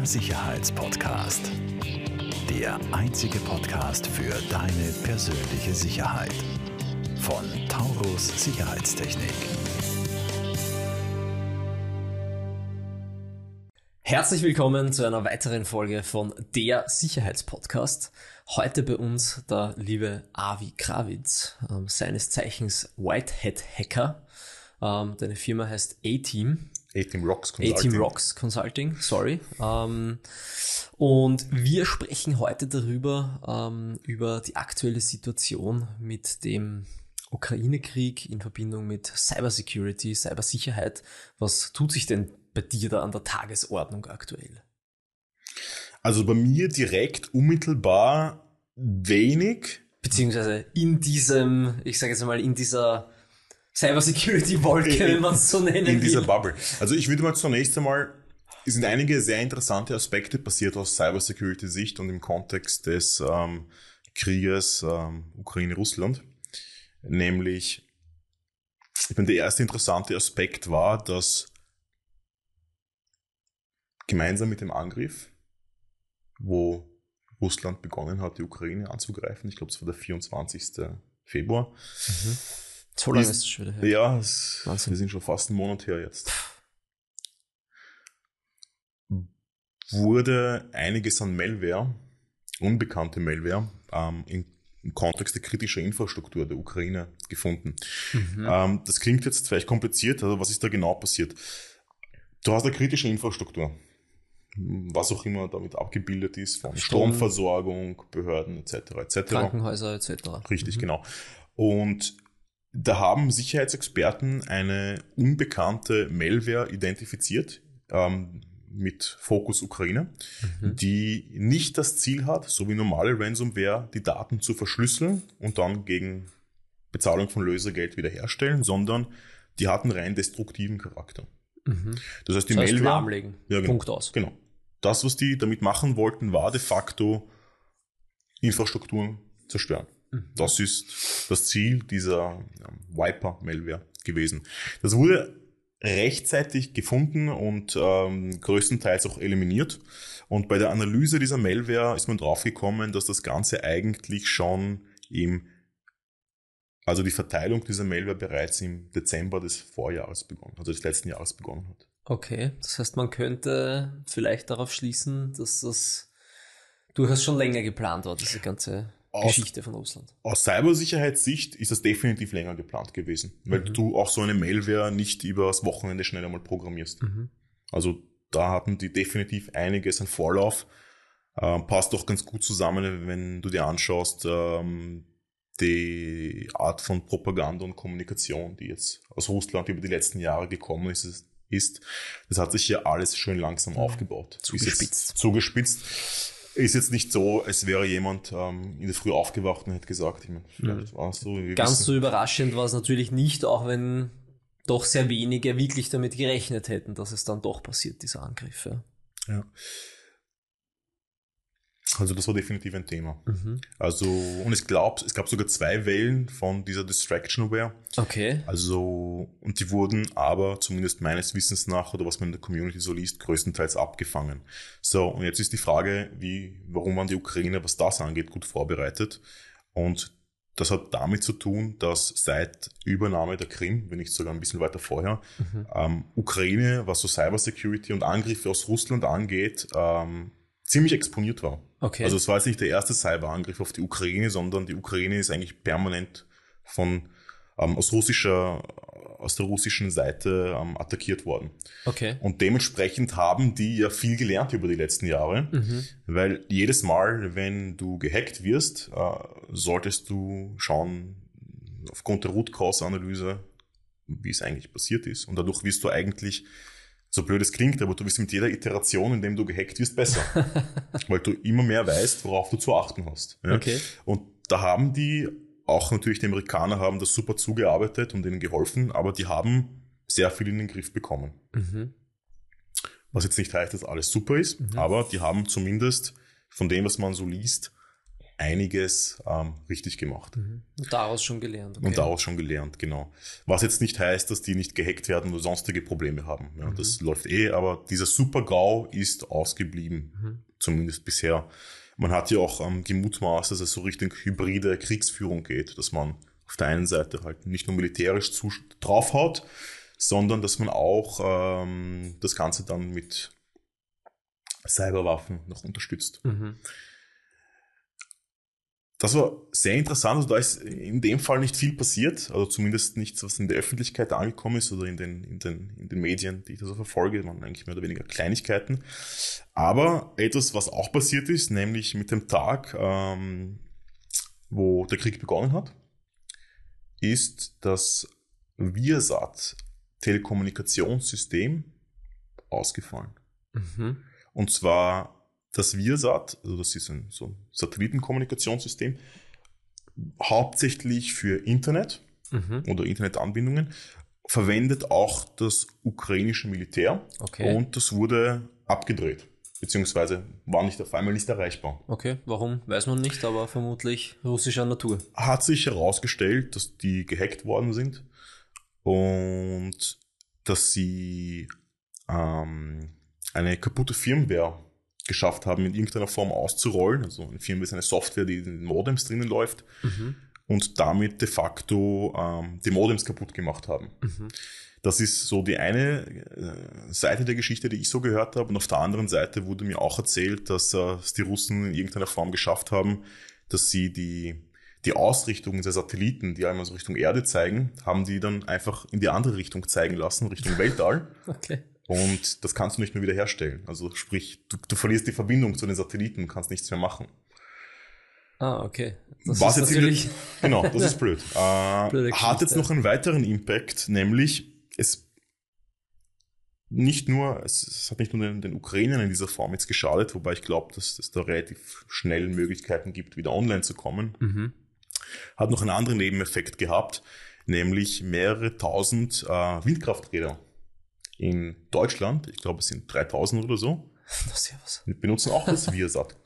Der Sicherheitspodcast. Der einzige Podcast für deine persönliche Sicherheit. Von Taurus Sicherheitstechnik. Herzlich willkommen zu einer weiteren Folge von Der Sicherheitspodcast. Heute bei uns der liebe Avi Krawitz, ähm, seines Zeichens Whitehead Hacker. Ähm, deine Firma heißt A-Team. A-Team Rocks Consulting. A-Team Rocks Consulting, sorry. Ähm, und wir sprechen heute darüber, ähm, über die aktuelle Situation mit dem Ukraine-Krieg in Verbindung mit Cybersecurity, Cybersicherheit. Was tut sich denn bei dir da an der Tagesordnung aktuell? Also bei mir direkt unmittelbar wenig. Beziehungsweise in diesem, ich sage jetzt mal, in dieser Cybersecurity-Wolke, wenn man es so nennen In dieser will. Bubble. Also ich würde mal zunächst einmal, es sind einige sehr interessante Aspekte passiert aus Cybersecurity-Sicht und im Kontext des ähm, Krieges ähm, Ukraine-Russland. Nämlich, ich meine, der erste interessante Aspekt war, dass gemeinsam mit dem Angriff, wo Russland begonnen hat, die Ukraine anzugreifen, ich glaube, es war der 24. Februar, So lange ist- es schon wieder her. ja, es, Wahnsinn. wir sind schon fast einen Monat her jetzt. Wurde einiges an Malware, unbekannte Malware, ähm, in, im Kontext der kritischen Infrastruktur der Ukraine gefunden. Mhm. Ähm, das klingt jetzt vielleicht kompliziert, also was ist da genau passiert? Du hast eine kritische Infrastruktur, was auch immer damit abgebildet ist, von Strom. Stromversorgung, Behörden etc. etc. Krankenhäuser etc. Richtig, genau. Und da haben Sicherheitsexperten eine unbekannte Malware identifiziert, ähm, mit Fokus Ukraine, die nicht das Ziel hat, so wie normale Ransomware, die Daten zu verschlüsseln und dann gegen Bezahlung von Lösegeld wiederherstellen, sondern die hat einen rein destruktiven Charakter. Mhm. Das heißt, die Das heißt, Malware. lahmlegen. Ja, genau. Punkt aus. Genau. Das, was die damit machen wollten, war de facto Infrastrukturen zerstören. Das ist das Ziel dieser Wiper-Malware gewesen. Das wurde rechtzeitig gefunden und ähm, größtenteils auch eliminiert. Und bei der Analyse dieser Malware ist man draufgekommen, dass das Ganze eigentlich schon im, also die Verteilung dieser Malware bereits im Dezember des Vorjahres begonnen, also des letzten Jahres begonnen hat. Okay, das heißt, man könnte vielleicht darauf schließen, dass das durchaus schon länger geplant war, diese ganze Aus- Geschichte von Russland. Aus Cybersicherheitssicht ist das definitiv länger geplant gewesen, weil du auch so eine Malware nicht übers Wochenende schnell einmal programmierst. Also da hatten die definitiv einiges an Vorlauf. Ähm, passt doch ganz gut zusammen, wenn du dir anschaust, ähm, die Art von Propaganda und Kommunikation, die jetzt aus Russland über die letzten Jahre gekommen ist, ist- das hat sich hier alles schön langsam aufgebaut. Ist Zugespitzt. Zugespitzt. Ist jetzt nicht so, als wäre jemand ähm, in der Früh aufgewacht und hätte gesagt, ich meine, vielleicht war es so. wir Ganz wissen- so überraschend war es natürlich nicht, auch wenn doch sehr wenige wirklich damit gerechnet hätten, dass es dann doch passiert, dieser Angriff. Ja. Ja. Also das war definitiv ein Thema. Mhm. Also, und ich glaube, es gab sogar zwei Wellen von dieser Distractionware. Okay. Also, und die wurden aber, zumindest meines Wissens nach, oder was man in der Community so liest, größtenteils abgefangen. So, und jetzt ist die Frage, wie, warum waren die Ukrainer, was das angeht, gut vorbereitet? Und das hat damit zu tun, dass seit Übernahme der Krim, wenn nicht sogar ein bisschen weiter vorher, ähm, Ukraine, was so Cybersecurity und Angriffe aus Russland angeht, ähm, ziemlich exponiert war. Okay. Also es war jetzt nicht der erste Cyberangriff auf die Ukraine, sondern die Ukraine ist eigentlich permanent von ähm, aus russischer aus der russischen Seite ähm, attackiert worden. okay. Und dementsprechend haben die ja viel gelernt über die letzten Jahre, Mhm. weil jedes Mal, wenn du gehackt wirst, äh, solltest du schauen, aufgrund der Root Cause Analyse, wie es eigentlich passiert ist. Und dadurch wirst du eigentlich, so blöd es klingt, aber du wirst mit jeder Iteration, in dem du gehackt wirst, besser. weil du immer mehr weißt, worauf du zu achten hast. Ja? Okay. Und da haben die, auch natürlich die Amerikaner haben das super zugearbeitet und ihnen geholfen, aber die haben sehr viel in den Griff bekommen. Mhm. Was jetzt nicht heißt, dass alles super ist, aber die haben zumindest von dem, was man so liest, einiges ähm, richtig gemacht. Mhm. Und daraus schon gelernt. Okay. Und daraus schon gelernt, genau. Was jetzt nicht heißt, dass die nicht gehackt werden oder sonstige Probleme haben. Ja, mhm. Das läuft eh, aber dieser Super-GAU ist ausgeblieben, mhm. zumindest bisher. Man hat ja auch ähm, gemutmaßt, dass es so Richtung hybride Kriegsführung geht, dass man auf der einen Seite halt nicht nur militärisch draufhaut, sondern dass man auch ähm, das Ganze dann mit Cyberwaffen noch unterstützt. Mhm. Das war sehr interessant. Also da ist in dem Fall nicht viel passiert, also zumindest nichts, was in der Öffentlichkeit angekommen ist oder in den, in den, in den Medien, die ich da so verfolge, waren eigentlich mehr oder weniger Kleinigkeiten. Aber etwas, was auch passiert ist, nämlich mit dem Tag, ähm, wo der Krieg begonnen hat, ist das Viasat Telekommunikationssystem ausgefallen. Mhm. Und zwar das Viasat, also das ist ein so ein Satellitenkommunikationssystem, hauptsächlich für Internet mhm. oder Internetanbindungen, verwendet auch das ukrainische Militär okay. und das wurde abgedreht, beziehungsweise war nicht auf einmal nicht erreichbar. Okay, warum? Weiß man nicht, aber vermutlich russischer Natur. Hat sich herausgestellt, dass die gehackt worden sind und dass sie ähm, eine kaputte Firmware geschafft haben, in irgendeiner Form auszurollen. Also eine Firmware ist eine Software, die in den Modems drinnen läuft mhm. und damit de facto ähm, die Modems kaputt gemacht haben. Mhm. Das ist so die eine äh, Seite der Geschichte, die ich so gehört habe. Und auf der anderen Seite wurde mir auch erzählt, dass äh, es die Russen in irgendeiner Form geschafft haben, dass sie die die Ausrichtung der Satelliten, die einmal so Richtung Erde zeigen, haben die dann einfach in die andere Richtung zeigen lassen, Richtung Weltall. okay. Und das kannst du nicht mehr wiederherstellen. Also sprich, du, du verlierst die Verbindung zu den Satelliten und kannst nichts mehr machen. Ah, okay. Das Was ist natürlich... In, genau, das ist blöd. Äh, hat jetzt noch einen weiteren Impact, nämlich es nicht nur, es, es hat nicht nur den, den Ukrainern in dieser Form jetzt geschadet, wobei ich glaube, dass es da relativ schnell Möglichkeiten gibt, wieder online zu kommen. Mhm hat noch einen anderen Nebeneffekt gehabt, nämlich mehrere tausend äh, Windkrafträder in Deutschland. Ich glaube, es sind 3000 oder so. Das ist ja was. Benutzen auch das Viasat.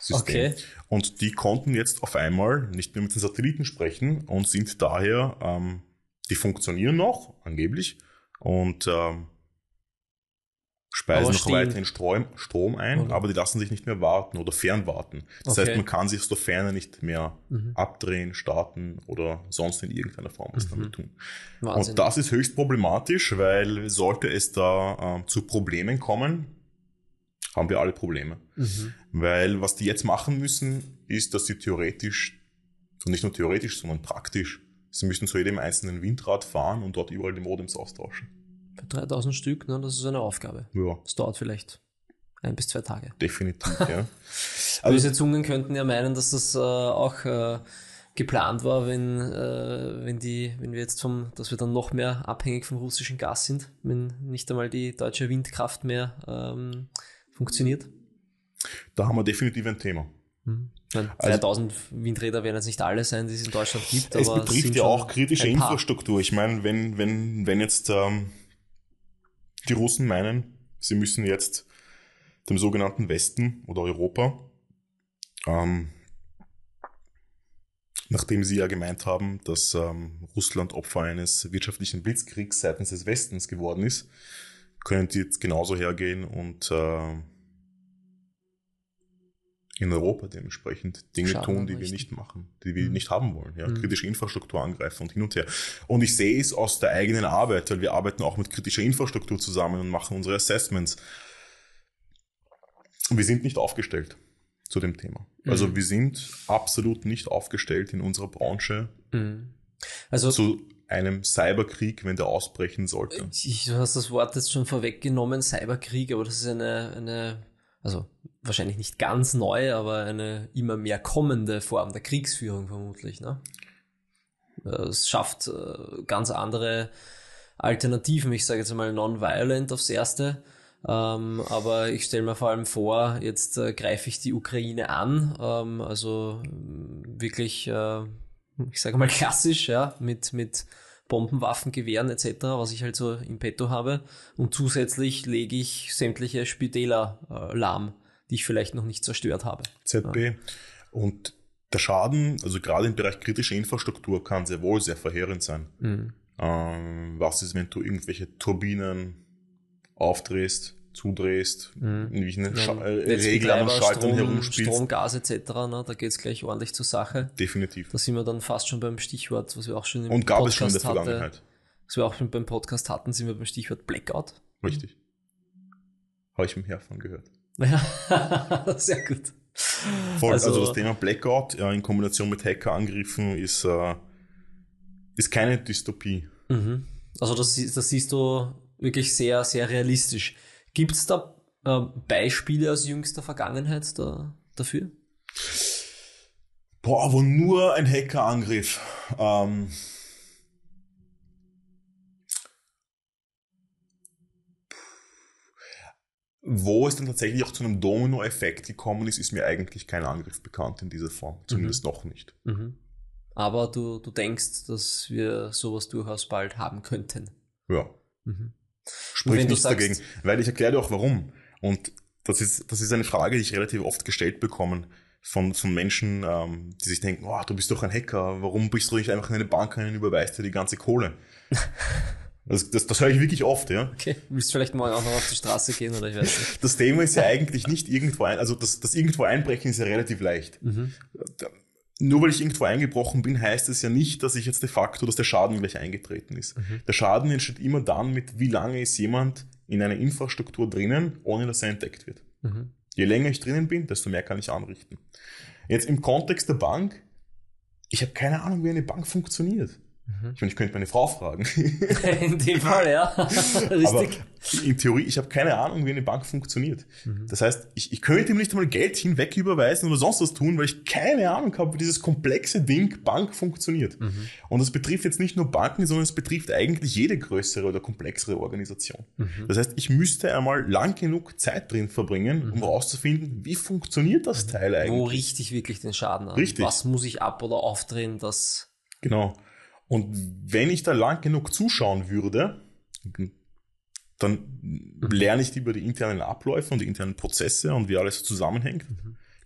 System. Okay. Und die konnten jetzt auf einmal nicht mehr mit den Satelliten sprechen und sind daher, ähm, die funktionieren noch, angeblich, und ähm, speisen noch weiterhin Strom, Strom ein, oder? aber die lassen sich nicht mehr warten oder fernwarten. Das okay. heißt, man kann sich aus der Ferne nicht mehr mhm. abdrehen, starten oder sonst in irgendeiner Form was mhm. damit tun. Wahnsinn. Und das ist höchst problematisch, weil sollte es da äh, zu Problemen kommen, haben wir alle Probleme. Mhm. Weil was die jetzt machen müssen, ist, dass sie theoretisch, und nicht nur theoretisch, sondern praktisch, sie müssen zu jedem einzelnen Windrad fahren und dort überall die Modems austauschen. Bei 3000 Stück, ne, das ist eine Aufgabe. Ja. Das dauert vielleicht ein bis zwei Tage. Definitiv, ja. also, Böse Zungen könnten ja meinen, dass das äh, auch äh, geplant war, wenn, äh, wenn die, wenn wir jetzt vom, dass wir dann noch mehr abhängig vom russischen Gas sind, wenn nicht einmal die deutsche Windkraft mehr ähm, funktioniert. Da haben wir definitiv ein Thema. Mhm. 3000 also, Windräder werden jetzt nicht alle sein, die es in Deutschland gibt. Es betrifft ja auch kritische Infrastruktur. Ich meine, wenn, wenn, wenn jetzt ähm, die Russen meinen, sie müssen jetzt dem sogenannten Westen oder Europa, ähm, nachdem sie ja gemeint haben, dass ähm, Russland Opfer eines wirtschaftlichen Blitzkriegs seitens des Westens geworden ist, können die jetzt genauso hergehen und äh, in Europa dementsprechend Dinge Schaden tun, die wir nicht machen, die wir mhm. nicht haben wollen. Ja? Mhm. Kritische Infrastruktur angreifen und hin und her. Und ich sehe es aus der eigenen Arbeit, weil wir arbeiten auch mit kritischer Infrastruktur zusammen und machen unsere Assessments. Wir sind nicht aufgestellt zu dem Thema. Mhm. Also wir sind absolut nicht aufgestellt in unserer Branche mhm. also, zu einem Cyberkrieg, wenn der ausbrechen sollte. Ich, du hast das Wort jetzt schon vorweggenommen, Cyberkrieg, aber das ist eine, eine also wahrscheinlich nicht ganz neu, aber eine immer mehr kommende Form der Kriegsführung vermutlich. Ne? Es schafft äh, ganz andere Alternativen. Ich sage jetzt mal non-violent aufs Erste. Ähm, aber ich stelle mir vor allem vor, jetzt äh, greife ich die Ukraine an, ähm, also wirklich, äh, ich sage mal klassisch, ja, mit, mit Bombenwaffen, Gewehren etc., was ich halt so im Petto habe. Und zusätzlich lege ich sämtliche Spitäler äh, lahm, die ich vielleicht noch nicht zerstört habe. ZB. Ja. Und der Schaden, also gerade im Bereich kritische Infrastruktur, kann sehr wohl sehr verheerend sein. Mhm. Ähm, was ist, wenn du irgendwelche Turbinen aufdrehst, zudrehst, Mhm. in welchen Ja, äh, Reglern und Schaltern Strom, herumspielst? Strom, Gas etc., ne, da geht's gleich ordentlich zur Sache. Definitiv. Da sind wir dann fast schon beim Stichwort, was wir auch schon im Und gab es schon in der Podcast hatte, Vergangenheit. was wir auch schon beim Podcast hatten, sind wir beim Stichwort Blackout. Richtig. Habe ich vom Herfahren gehört. Ja, sehr gut. Voll. Also, Also- das Thema Blackout äh, in Kombination mit Hackerangriffen ist, äh, ist keine Dystopie. Mhm. Also das, das siehst du wirklich sehr, sehr realistisch. Gibt es da äh, Beispiele aus jüngster Vergangenheit da, dafür? Boah, wo nur ein Hackerangriff. Ähm, wo es dann tatsächlich auch zu einem Domino-Effekt gekommen ist, ist mir eigentlich kein Angriff bekannt in dieser Form. Zumindest noch nicht. Mhm. Aber du, du denkst, dass wir sowas durchaus bald haben könnten. Ja. Mhm. Sprich nichts sagst- dagegen. Weil ich erkläre dir auch warum. Und das ist, das ist eine Frage, die ich relativ oft gestellt bekomme von, von Menschen, ähm, die sich denken, oh, du bist doch ein Hacker, warum bist du nicht einfach in eine Bank rein und überweist dir die ganze Kohle? das, das, das höre ich wirklich oft, ja. Okay, willst du vielleicht morgen auch noch auf die Straße gehen oder ich weiß nicht. Das Thema ist ja eigentlich nicht irgendwo ein, also das, das irgendwo einbrechen ist ja relativ leicht. Mhm. Nur weil ich irgendwo eingebrochen bin, heißt es ja nicht, dass ich jetzt de facto, dass der Schaden gleich eingetreten ist. Mhm. Der Schaden entsteht immer dann mit, wie lange ist jemand in einer Infrastruktur drinnen, ohne dass er entdeckt wird. Mhm. Je länger ich drinnen bin, desto mehr kann ich anrichten. Jetzt im Kontext der Bank, ich habe keine Ahnung, wie eine Bank funktioniert. Mhm. Ich meine, ich könnte meine Frau fragen. In dem Fall, ja. Aber Richtig. in Theorie, ich habe keine Ahnung, wie eine Bank funktioniert. Mhm. Das heißt, ich, ich könnte ihm nicht einmal Geld hinweg überweisen oder sonst was tun, weil ich keine Ahnung habe, wie dieses komplexe Ding Bank funktioniert. Mhm. Und das betrifft jetzt nicht nur Banken, sondern es betrifft eigentlich jede größere oder komplexere Organisation. Mhm. Das heißt, ich müsste einmal lang genug Zeit drin verbringen, um herauszufinden, wie funktioniert das Teil eigentlich. Mhm. Wo richte ich wirklich den Schaden an? Richtig. Was muss ich ab- oder aufdrehen, dass... Genau. Und wenn ich da lang genug zuschauen würde, dann lerne ich über die internen Abläufe und die internen Prozesse und wie alles so zusammenhängt,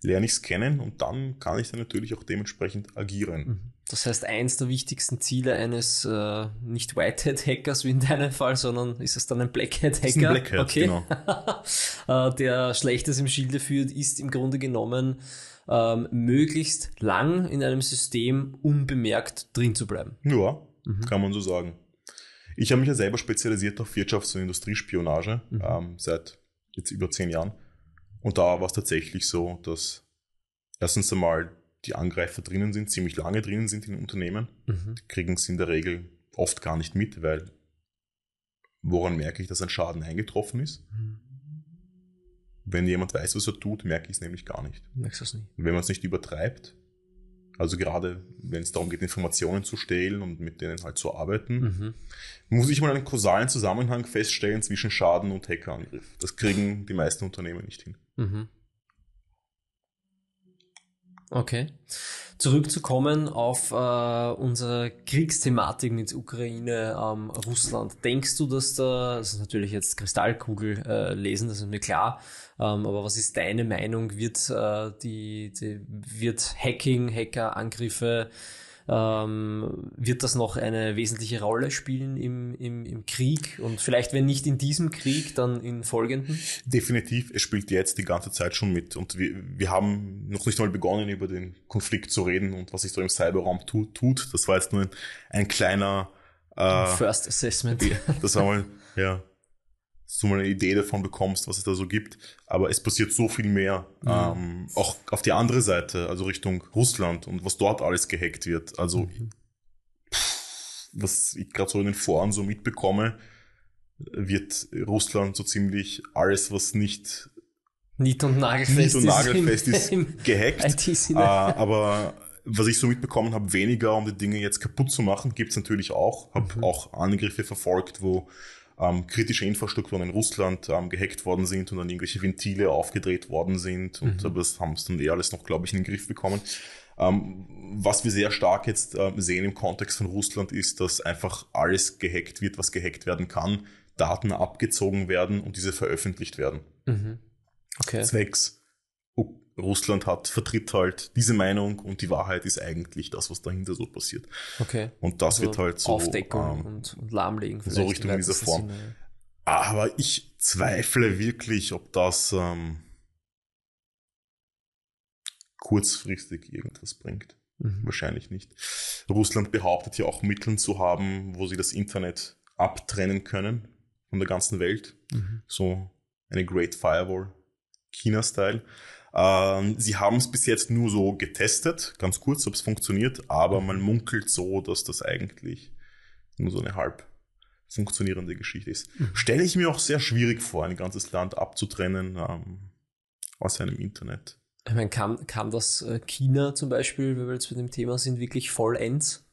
lerne ich es kennen und dann kann ich dann natürlich auch dementsprechend agieren. Das heißt, eins der wichtigsten Ziele eines äh, nicht Whitehead-Hackers wie in deinem Fall, sondern ist es dann ein Blackhead-Hacker? Blackhead, okay. genau. äh, der Schlechtes im Schilde führt, ist im Grunde genommen ähm, möglichst lang in einem System unbemerkt drin zu bleiben. Ja, Mhm. kann man so sagen. Ich habe mich ja selber spezialisiert auf Wirtschafts- und Industriespionage Mhm. ähm, seit jetzt über zehn Jahren. Und da war es tatsächlich so, dass erstens einmal die Angreifer drinnen sind, ziemlich lange drinnen sind in Unternehmen. Mhm. Die kriegen es in der Regel oft gar nicht mit, weil woran merke ich, dass ein Schaden eingetroffen ist? Wenn jemand weiß, was er tut, merke ich es nämlich gar nicht. Merkst du es? Und wenn man es nicht übertreibt, also gerade wenn es darum geht, Informationen zu stehlen und mit denen halt zu arbeiten, Mhm. muss ich mal einen kausalen Zusammenhang feststellen zwischen Schaden und Hackerangriff. Das kriegen die meisten Unternehmen nicht hin. Mhm. Okay. Zurückzukommen auf äh, unsere Kriegsthematik mit Ukraine, ähm, Russland. Denkst du, dass da, das ist natürlich jetzt Kristallkugel äh, lesen, das ist mir klar, ähm, aber was ist deine Meinung? Wird äh, die, die wird Hacking, Hackerangriffe, ähm, wird das noch eine wesentliche Rolle spielen im, im, im Krieg? Und vielleicht, wenn nicht in diesem Krieg, dann in folgenden? Definitiv, es spielt jetzt die ganze Zeit schon mit. Und wir, wir haben noch nicht mal begonnen, über den Konflikt zu reden und was sich da im Cyberraum tu, tut. Das war jetzt nur ein, ein kleiner äh, First Assessment. das war mal, ja, dass du mal eine Idee davon bekommst, was es da so gibt. Aber es passiert so viel mehr. Ähm, auch auf die andere Seite, also Richtung Russland und was dort alles gehackt wird. Also, pff, was ich gerade so in den Foren so mitbekomme, wird Russland so ziemlich alles, was nicht Nied- und nagelfest nicht und ist nagelfest ist, im gehackt. Äh, aber was ich so mitbekommen habe, weniger, um die Dinge jetzt kaputt zu machen, gibt's natürlich auch. Habe Mhm. auch Angriffe verfolgt, wo ähm, kritische Infrastrukturen in Russland ähm, gehackt worden sind und dann irgendwelche Ventile aufgedreht worden sind. Und Mhm. aber das haben es dann eh alles noch, glaube ich, in den Griff bekommen. Ähm, was wir sehr stark jetzt ähm, sehen im Kontext von Russland ist, dass einfach alles gehackt wird, was gehackt werden kann, Daten abgezogen werden und diese veröffentlicht werden. Mhm. Okay. Zwecks Russland hat, vertritt halt diese Meinung und die Wahrheit ist eigentlich das, was dahinter so passiert. Okay. Und das Also wird halt so Aufdeckung ähm, und, und lahmlegen. so vielleicht Richtung im dieser Form. Sinne. Aber ich zweifle wirklich, ob das ähm, kurzfristig irgendwas bringt. Mhm. Wahrscheinlich nicht. Russland behauptet ja auch Mittel zu haben, wo sie das Internet abtrennen können von der ganzen Welt. Mhm. So eine Great Firewall, China-Style. Ähm, sie haben es bis jetzt nur so getestet, ganz kurz, ob es funktioniert, aber man munkelt so, dass das eigentlich nur so eine halb funktionierende Geschichte ist. Mhm. Stelle ich mir auch sehr schwierig vor, ein ganzes Land abzutrennen ähm, aus seinem Internet. Ich meine, kam, kam das äh, China zum Beispiel, wenn wir jetzt mit dem Thema sind, wirklich vollends?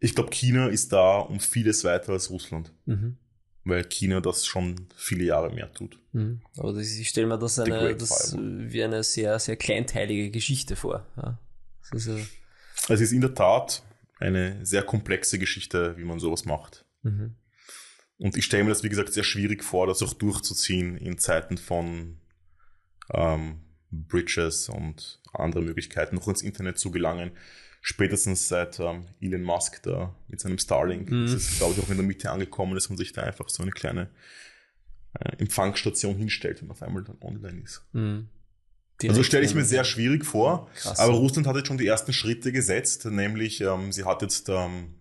Ich glaube, China ist da um vieles weiter als Russland, Mhm. Weil China das schon viele Jahre mehr tut. Mhm. Aber das, ich stelle mir das, eine, das wie eine sehr, sehr kleinteilige Geschichte vor. Ja. Ist, äh, Es ist in der Tat eine sehr komplexe Geschichte, wie man sowas macht. mhm. Und ich stelle mir das, wie gesagt, sehr schwierig vor, das auch durchzuziehen in Zeiten von ähm, Bridges und andere Möglichkeiten, noch ins Internet zu gelangen. Spätestens seit ähm, Elon Musk da mit seinem Starlink Mhm. ist es, glaube ich, auch in der Mitte angekommen, dass man sich da einfach so eine kleine äh, Empfangsstation hinstellt und auf einmal dann online ist. Mhm. Also stelle ich mir sehr schwierig vor. Krass. Aber Russland hat jetzt schon die ersten Schritte gesetzt, nämlich ähm, sie hat jetzt ähm,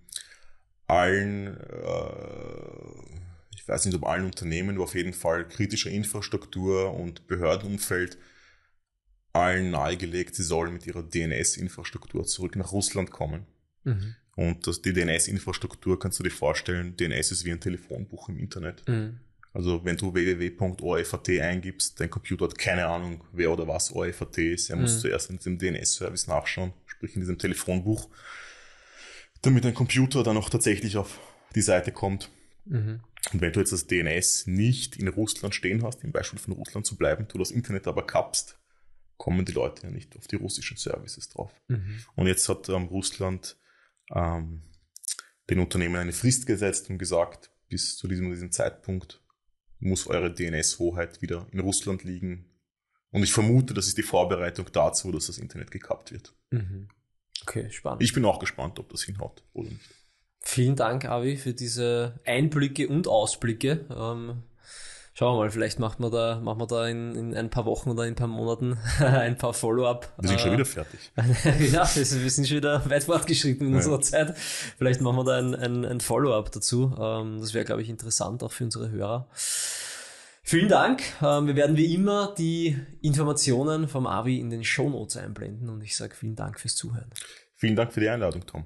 allen, äh, ich weiß nicht ob allen Unternehmen, aber auf jeden Fall kritischer Infrastruktur und Behördenumfeld allen nahegelegt, sie sollen mit ihrer DNS-Infrastruktur zurück nach Russland kommen. Mhm. Und das, die DNS-Infrastruktur kannst du dir vorstellen, DNS ist wie ein Telefonbuch im Internet. Mhm. Also wenn du www.orfat eingibst, dein Computer hat keine Ahnung, wer oder was ORFAT ist. Er muss Mhm. zuerst in diesem DNS-Service nachschauen, sprich in diesem Telefonbuch, damit dein Computer dann auch tatsächlich auf die Seite kommt. Mhm. Und wenn du jetzt das DNS nicht in Russland stehen hast, im Beispiel von Russland zu bleiben, du das Internet aber kappst, kommen die Leute ja nicht auf die russischen Services drauf. Mhm. Und jetzt hat ähm, Russland ähm, den Unternehmen eine Frist gesetzt und gesagt, bis zu diesem, diesem Zeitpunkt muss eure DNS-Hoheit wieder in Russland liegen. Und ich vermute, das ist die Vorbereitung dazu, dass das Internet gekappt wird. Mhm. Okay, spannend. Ich bin auch gespannt, ob das hinhaut oder nicht. Vielen Dank, Avi, für diese Einblicke und Ausblicke. Ähm, schauen wir mal, vielleicht macht man da, machen wir da in, in ein paar Wochen oder in ein paar Monaten ein paar Follow-up. Wir sind schon äh, wieder fertig. ja, wir sind, wir sind schon wieder weit fortgeschritten in Ja. unserer Zeit. Vielleicht machen wir da ein, ein, ein Follow-up dazu. Ähm, das wäre, glaube ich, interessant auch für unsere Hörer. Vielen Dank. Ähm, wir werden wie immer die Informationen vom Avi in den Show Notes einblenden und ich sage vielen Dank fürs Zuhören. Vielen Dank für die Einladung, Tom.